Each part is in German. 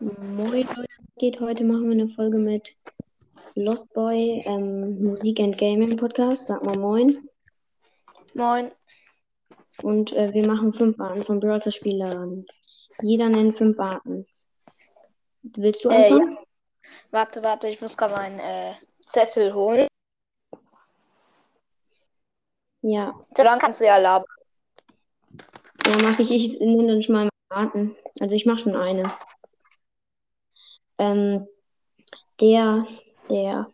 Moin Leute, geht heute? Machen wir eine Folge mit Lost Boy, ähm, Musik and Gaming Podcast. Sag mal Moin. Moin. Und äh, wir machen fünf Arten von Brawler Spielern. Jeder nennt fünf Arten. Willst du Äh, anfangen? Warte, warte, ich muss gerade meinen äh, Zettel holen. Ja, So lange kannst du ja labern. ja, mache ich. Ich nenne dann schon mal Arten. Also ich mache schon eine. Ähm, der, der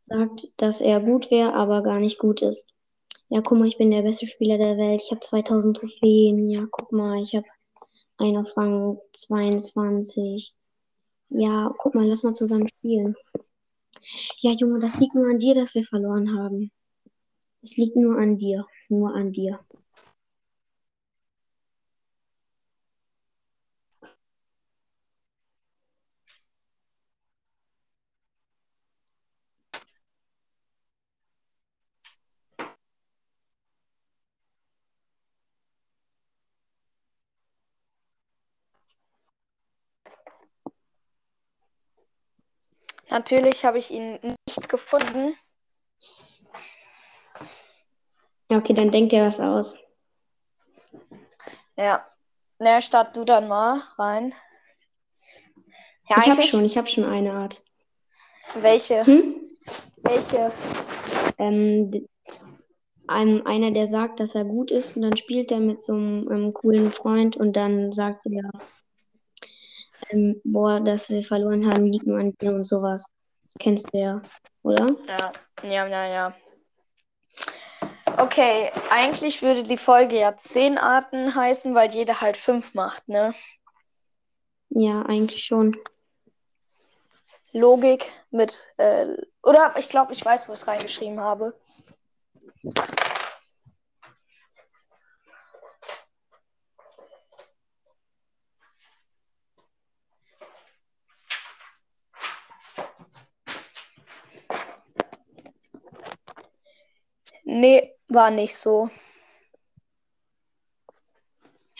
sagt, dass er gut wäre, aber gar nicht gut ist. Ja, guck mal, ich bin der beste Spieler der Welt. Ich habe 2000 Trophäen. Ja, guck mal, ich habe einen auf Rang 22. Ja, guck mal, lass mal zusammen spielen. Ja, Junge, das liegt nur an dir, dass wir verloren haben. Es liegt nur an dir. Nur an dir. Natürlich habe ich ihn nicht gefunden. Ja, okay, dann denk dir was aus. Ja. Na, start du dann mal rein. Ja, Ich habe schon, ich habe schon eine Art. Welche? Hm? Welche? Ähm, einem, einer, der sagt, dass er gut ist, und dann spielt er mit so einem, ähm, coolen Freund und dann sagt er, ähm, boah, dass wir verloren haben, liegt nur an dir und sowas. Kennst du ja, oder? Ja, ja, ja, ja. Okay, eigentlich würde die Folge ja zehn Arten heißen, weil jeder halt fünf macht, ne? Ja, eigentlich schon. Logik mit, äh, oder ich glaube, ich weiß, wo ich es reingeschrieben habe. Nee, war nicht so.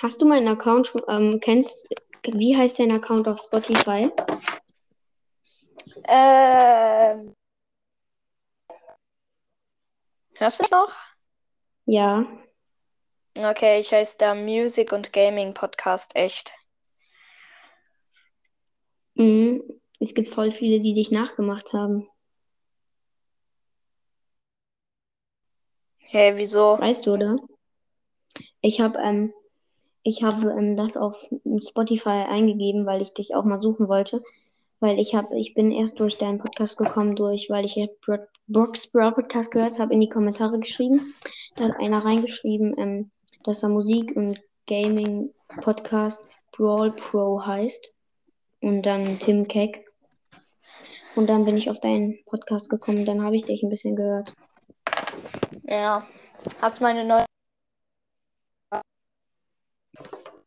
Hast du meinen Account schon, ähm, kennst, wie heißt dein Account auf Spotify? Ähm. Hörst du noch? Ja, Okay, ich heiße der Music und Gaming Podcast echt. mhm. Es gibt voll viele, die dich nachgemacht haben. Hey, wieso? Weißt du, oder? Ich habe ähm, ich habe ähm, das auf Spotify eingegeben, weil ich dich auch mal suchen wollte. Weil ich habe, ich bin erst durch deinen Podcast gekommen, durch, weil ich Bro Brooks Brawl Podcast gehört habe, in die Kommentare geschrieben. Da hat einer reingeschrieben, ähm, dass er Musik und Gaming Podcast Brawl Pro heißt. Und dann Tim Keck. Und dann bin ich auf deinen Podcast gekommen. Dann habe ich dich ein bisschen gehört. Ja. Hast du meine neue.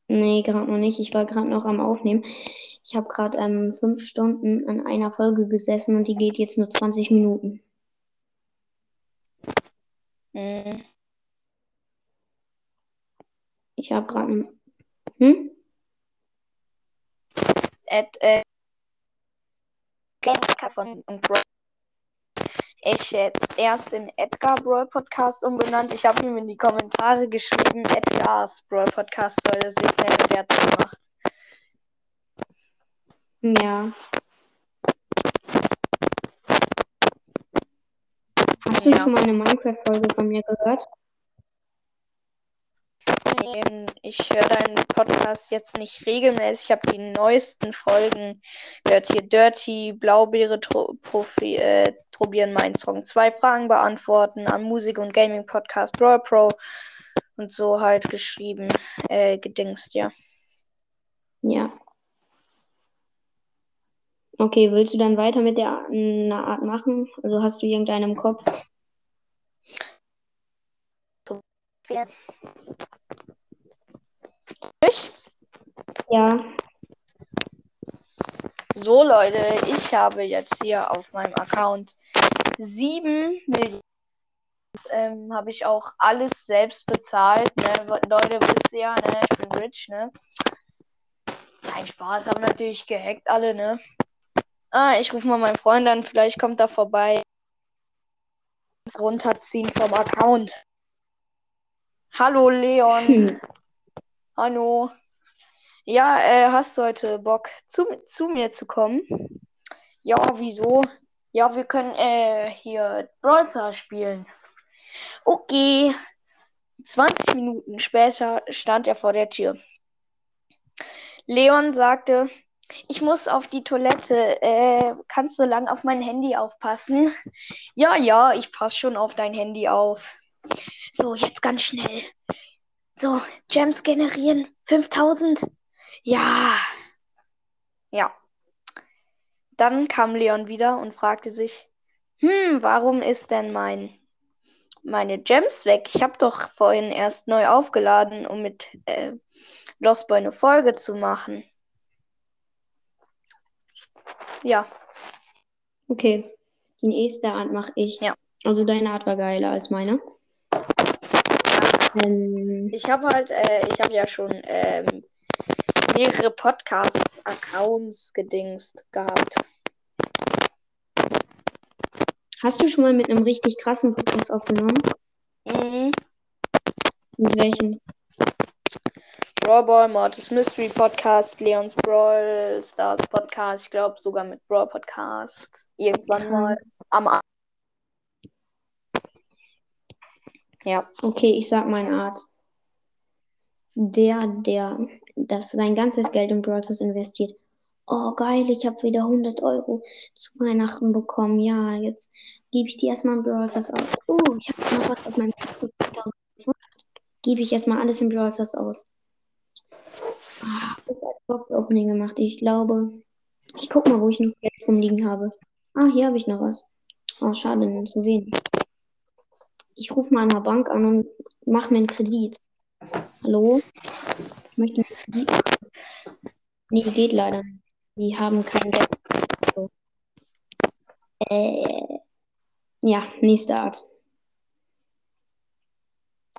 Nee, gerade noch nicht. Ich war gerade noch am Aufnehmen. Ich habe gerade ähm, fünf Stunden an einer Folge gesessen und die geht jetzt nur 20 Minuten. Hm. Ich habe gerade. Hm? Ed, äh, von und Brawl. Ich jetzt erst in Edgar Brawl Podcast umbenannt. Ich habe ihm in die Kommentare geschrieben, Edgars Brawl Podcast soll er sich nennen der hat gemacht. Ja. Hast du Ja. schon mal eine Minecraft-Folge von mir gehört? Ähm, Ich höre deinen Podcast jetzt nicht regelmäßig. Ich habe die neuesten Folgen gehört. Hier Dirty, Blaubeere Profi äh, probieren meinen Song. Zwei Fragen beantworten am Musik- und Gaming-Podcast Brawl Pro und so halt geschrieben. Äh, gedingst, ja. Ja. Okay, willst du dann weiter mit der Art, einer Art machen? Also hast du irgendeinen im Kopf? Ich? Ja. So, Leute, ich habe jetzt hier auf meinem Account 7 Millionen. Ähm, habe ich auch alles selbst bezahlt. Ne? Leute, wisst ihr ja, ne? ich bin rich, ne? Nein, Spaß, haben natürlich gehackt alle, ne? Ah, ich rufe mal meinen Freund an, vielleicht kommt er vorbei. Runterziehen vom Account. Hallo Leon. Hm. Hallo. Ja, äh, hast du heute Bock, zu, zu mir zu kommen? Ja, wieso? Ja, wir können äh, hier Brawl Stars spielen. Okay. 20 Minuten später stand er vor der Tür. Leon sagte, ich muss auf die Toilette. Äh, kannst du lang auf mein Handy aufpassen? Ja, ja, ich passe schon auf dein Handy auf. So, jetzt ganz schnell. So, Gems generieren. 5000. Ja. Ja. Dann kam Leon wieder und fragte sich, hm, warum ist denn mein meine Gems weg? Ich habe doch vorhin erst neu aufgeladen, um mit äh, Lost Boy eine Folge zu machen. Ja. Okay. Die nächste Art mache ich. Ja. Also deine Art war geiler als meine. Ähm, Ich habe halt, äh, ich habe ja schon ähm, mehrere Podcast-Accounts gedingst gehabt. hast du schon mal mit einem richtig krassen Podcast aufgenommen? Mhm. Mit welchem? Brawl Ball, Mortis Mystery Podcast, Leons Brawl Stars Podcast, ich glaube sogar mit Brawl Podcast. Irgendwann mal am A Ja. Okay, ich sag meine Art. Der, der das sein ganzes Geld in Brawl investiert. Oh, geil, ich habe wieder 100 Euro zu Weihnachten bekommen. Ja, jetzt gebe ich die erstmal in Brawl aus. Oh, ich habe noch was auf meinem Konto. 1500. Gebe ich erstmal alles in Brawl aus. Ah, ich habe Box-Opening gemacht. Ich glaube, ich guck mal, wo ich noch Geld rumliegen habe. Ah, hier habe ich noch was. Oh, schade, nur zu wenig. Ich rufe mal an der Bank an und mache mir einen Kredit. Hallo? Ich möchte einen Kredit. Nee, geht leider nicht. Die haben kein Geld. So. Äh, ja, nächste Art.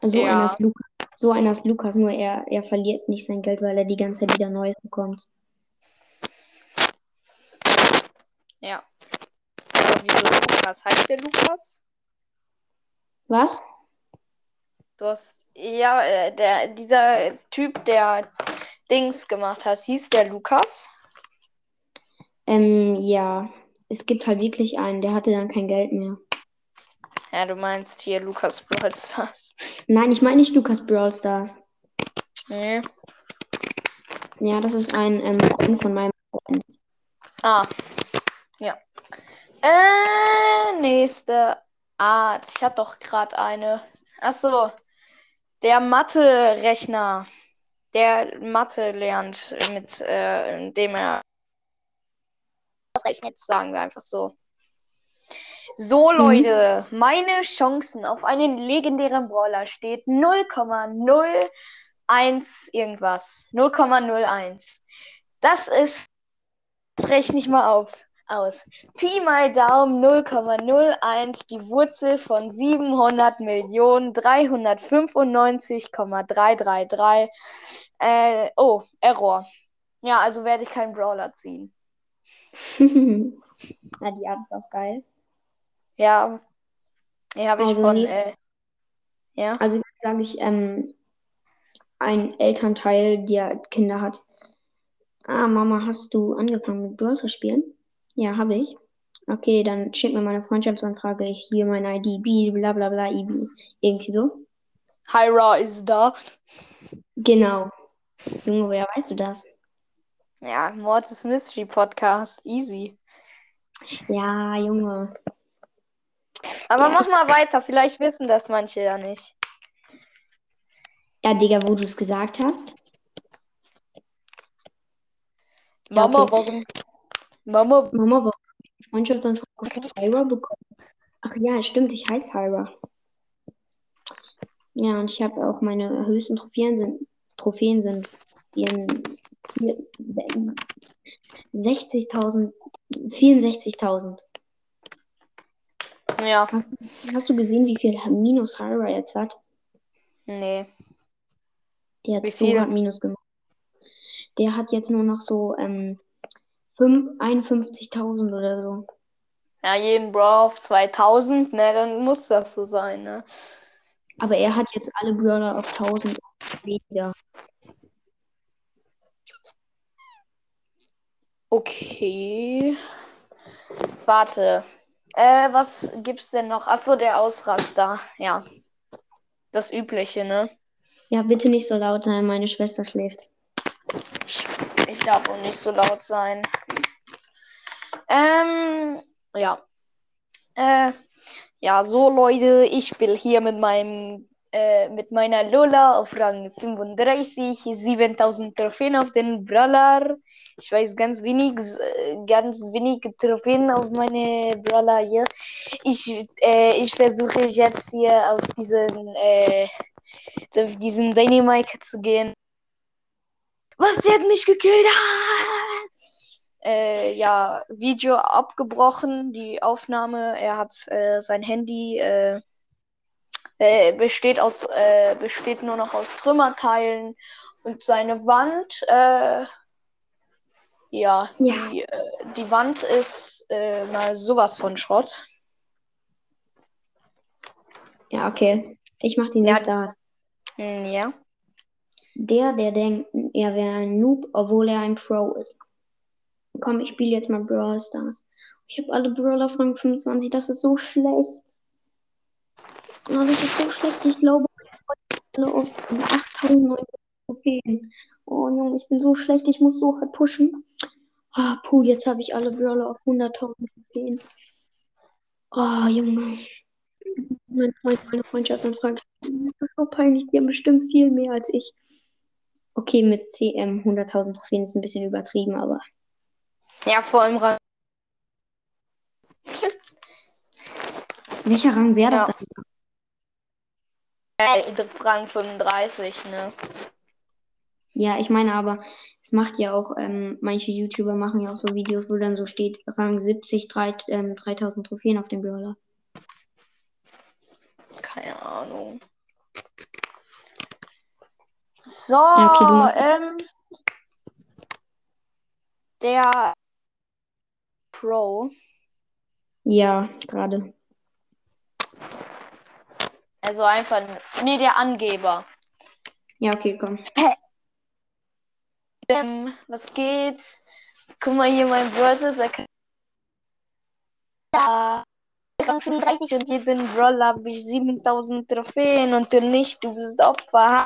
So Ja. einer ist Lukas. So einer ist Lukas, nur er, er verliert nicht sein Geld, weil er die ganze Zeit wieder Neues bekommt. Ja. Wieso Lukas? Heißt der Lukas? Was? Du hast. Ja, äh, der, dieser Typ, der Dings gemacht hat, hieß der Lukas? Ähm, ja. Es gibt halt wirklich einen, der hatte dann kein Geld mehr. Ja, du meinst hier Lukas Brawl Stars. Nein, ich meine nicht Lukas Brawl Stars. Nee. Ja, das ist ein ähm, Freund von meinem Freund. Ah. Ja. Äh, nächste Art. Ich hatte doch gerade eine. Ach so. Der Mathe-Rechner. Der Mathe lernt, mit äh, dem er ausrechnet, sagen wir einfach so. So, Leute, meine Chancen auf einen legendären Brawler steht 0,01 irgendwas. 0,01. Das ist. Das rechne ich mal auf. Aus. Pi mal Daumen 0,01, die Wurzel von 700 Millionen 395,333. Äh, oh, Error. Ja, also werde ich keinen Brawler ziehen. ja, die Art ist auch geil. Ja. Die habe ich Also von. nächste- Äh, ja. Also jetzt sage ich, ähm, ein Elternteil, der Kinder hat. Ah, Mama, hast du angefangen mit Brawl zu spielen? Ja, habe ich. Okay, dann schick mir meine Freundschaftsanfrage. Ich hier meine ID, B, bla bla bla, IB. Irgendwie so. Hyra ist da. Genau. Junge, woher weißt du das? Ja, Mortis Mystery Podcast. Easy. Ja, Junge. Aber Ja, mach mal weiter. Vielleicht wissen das manche ja nicht. Ja, Digga, wo du es gesagt hast. Mama, okay. warum? Mama, Mama, warum ich die Freundschaftsanfrage von Hyra bekommen? Ach ja, stimmt, ich heiße Hyra. Ja, und ich habe auch meine höchsten Trophäen sind, Trophäen sind vier- vier- 60.000, 64.000. ja. Hast du gesehen, wie viel Minus Hyra jetzt hat? Nee. Die hat Wie so viel? Minus gemacht. der hat jetzt nur noch so ähm, 51.000 oder so. Ja, jeden Bro auf 2000, ne, dann muss das so sein, ne? Aber er hat jetzt alle Brawler auf 1000 weniger. Okay. Warte. Äh, was gibt's denn noch? Achso, der Ausraster. Ja. Das Übliche, ne? Ja, bitte nicht so laut sein, meine Schwester schläft. Ich, ich darf auch nicht so laut sein. Ähm, ja. Äh, ja, so Leute, ich will hier mit meinem äh, mit meiner Lola auf Rang 35, 7000 Trophäen auf den Brawler. Ich weiß ganz wenig, ganz wenig Trophäen auf meine Brawler hier. Ich, äh, ich versuche jetzt hier auf diesen, äh, auf diesen Dynamite zu gehen. Was, der hat mich gekillt? Ah! Äh, ja, Video abgebrochen, die Aufnahme. Er hat äh, sein Handy äh, äh, besteht aus äh, besteht nur noch aus Trümmerteilen und seine Wand. Äh, ja, Ja. Die, die Wand ist mal sowas von Schrott. Ja, okay. Ich mach den Ja. Start. Hm, ja. Der, der denkt, er wäre ein Noob, obwohl er ein Pro ist. Komm, ich spiele jetzt mal Brawl Stars. Ich habe alle Brawler Rang 25. Das ist so schlecht. Oh, das ist so schlecht. Ich glaube, alle auf 8900 Trophäen. Oh, Junge, ich bin so schlecht. Ich muss so hart pushen. Ah, puh, jetzt habe ich alle Brawler auf 100.000 Trophäen. Oh, Junge. Mein Freund, meine Freundschaftsanfrage. Das ist so peinlich. Die haben bestimmt viel mehr als ich. Okay, mit CM 100.000 Trophäen ist ein bisschen übertrieben, aber Ja, vor allem Rang. welcher Rang wäre das Ja. dann? Äh, Rang 35, ne? Ja, ich meine aber, es macht ja auch, ähm, manche YouTuber machen ja auch so Videos, wo dann so steht, Rang 70, drei, ähm, 3000 Trophäen auf dem Brawler. Keine Ahnung. So, okay, ähm, der Pro, Ja, gerade. also einfach, nee, der Angeber. Ja, okay, komm. Ähm, was geht? Guck mal hier mein Versus. Er ja, Rang 35 und jeden Brawler habe ich 7000 Trophäen und du nicht, du bist Opfer.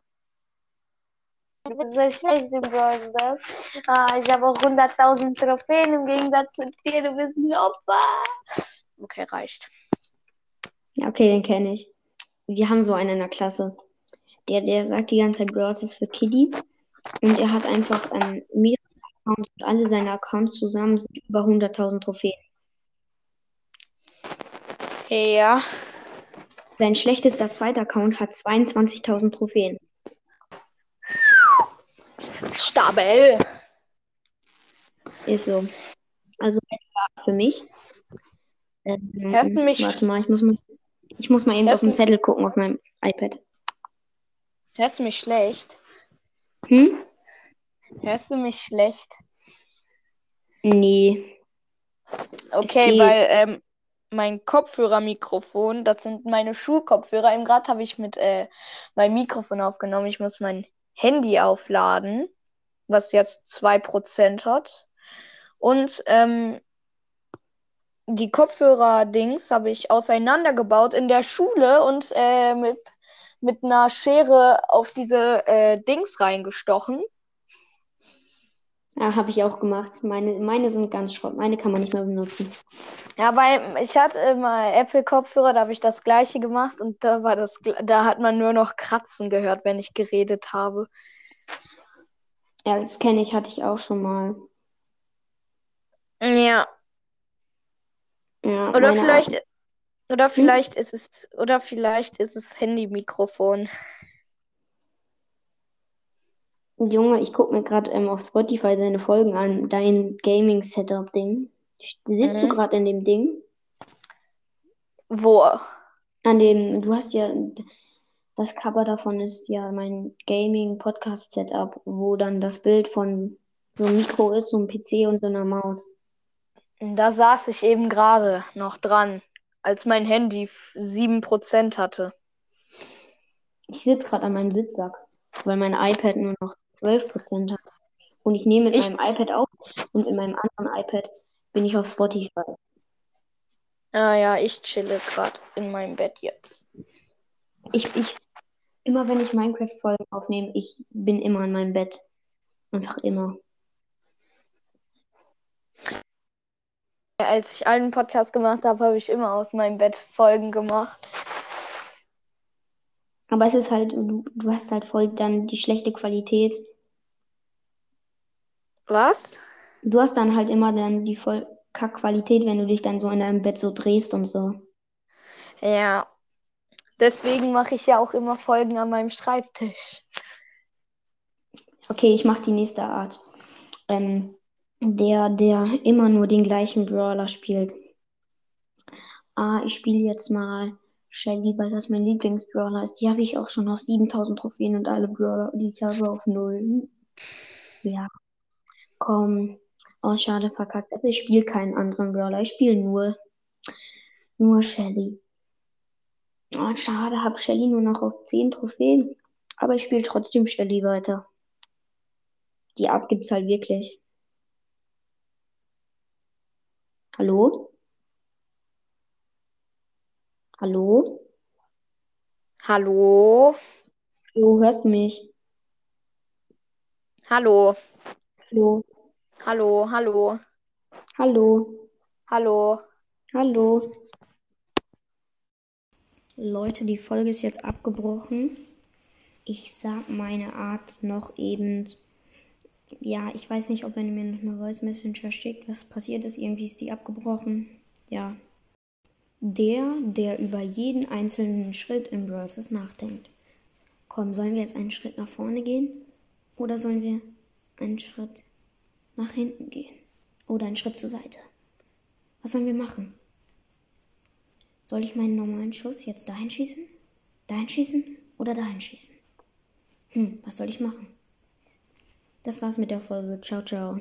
Du bist so schlecht im Brawl Stars. Ah, ich habe auch 100.000 Trophäen im Gegensatz zu dir, du bist ein Opfer. Okay, reicht. Ja, okay, den kenne ich. Wir haben so einen in der Klasse. Der, der sagt die ganze Zeit, Brawl ist für Kiddies. Und er hat einfach ähm, mehrere Accounts und alle seine Accounts zusammen sind über 100.000 Trophäen. Ja. Sein schlechtester zweiter Account hat 22.000 Trophäen. Stabel. Ist so. Also für mich. Ähm, Hörst du mich? Warte mal, ich muss mal, ich muss mal eben Hörst auf den Zettel gucken auf meinem iPad. Hörst du mich schlecht? Hm? Hörst du mich schlecht? Nee. Okay, weil ähm, mein Kopfhörermikrofon, das sind meine Schulkopfhörer. Eben gerade habe ich mit äh, meinem Mikrofon aufgenommen. Ich muss mein Handy aufladen, was jetzt 2% hat. Und ähm, die Kopfhörer-Dings habe ich auseinandergebaut in der Schule und äh, mit, mit einer Schere auf diese äh, Dings reingestochen. Ja, habe ich auch gemacht. Meine, meine sind ganz Schrott. Meine kann man nicht mehr benutzen. Ja, weil ich hatte immer Apple-Kopfhörer, da habe ich das gleiche gemacht und da war das, da hat man nur noch Kratzen gehört, wenn ich geredet habe. Ja, das kenne ich, hatte ich auch schon mal. Ja. Ja, Oder meine vielleicht, oder vielleicht ist es, oder vielleicht ist es Handy-Mikrofon. Junge, ich gucke mir gerade ähm, auf Spotify deine Folgen an. Dein Gaming-Setup-Ding. Sitzt du Mhm. gerade in dem Ding? Wo? An dem, du hast ja, das Cover davon ist ja mein Gaming-Podcast-Setup, wo dann das Bild von so einem Mikro ist, so einem PC und so einer Maus. Da saß ich eben gerade noch dran, als mein Handy 7% hatte. Ich sitze gerade an meinem Sitzsack, weil mein iPad nur noch 12% hat. Und ich nehme mit Ich- meinem iPad auf und in meinem anderen iPad bin ich auf Spotify. Ah ja, ich chille gerade in meinem Bett jetzt. Ich, ich, immer wenn ich Minecraft-Folgen aufnehme, ich bin immer in meinem Bett. Einfach immer. Als ich einen Podcast gemacht habe, habe ich immer aus meinem Bett Folgen gemacht. Aber es ist halt, du, du hast halt voll dann die schlechte Qualität. Was? Du hast dann halt immer dann die voll Kack-Qualität, wenn du dich dann so in deinem Bett so drehst und so. Ja. Deswegen mache ich ja auch immer Folgen an meinem Schreibtisch. Okay, ich mach die nächste Art. Ähm, der, der immer nur den gleichen Brawler spielt. Ah, ich spiele jetzt mal Shelly, weil das mein Lieblingsbrawler ist. Die habe ich auch schon auf 7000 Trophäen und alle Brawler, die ich habe, auf null. Ja, komm. Oh, schade, verkackt. Ich spiele keinen anderen Brawler. Ich spiele nur, nur Shelly. Oh, schade, habe Shelly nur noch auf 10 Trophäen. Aber ich spiele trotzdem Shelly weiter. Die Art gibt's halt wirklich. Hallo? Hallo? Hallo? Du hörst mich. Hallo? Hallo? Hallo? Hallo? Hallo? Hallo? Hallo? Leute, die Folge ist jetzt abgebrochen. Ich sag meine Art noch eben. Ja, ich weiß nicht, ob er mir noch eine Voice Messenger schickt. Was passiert ist, irgendwie ist die abgebrochen. Ja. Der, der über jeden einzelnen Schritt im Stars nachdenkt. Komm, sollen wir jetzt einen Schritt nach vorne gehen? Oder sollen wir einen Schritt nach hinten gehen? Oder einen Schritt zur Seite? Was sollen wir machen? Soll ich meinen normalen Schuss jetzt dahin schießen? Dahin schießen oder dahin schießen? Hm, was soll ich machen? Das war's mit der Folge. Ciao, ciao.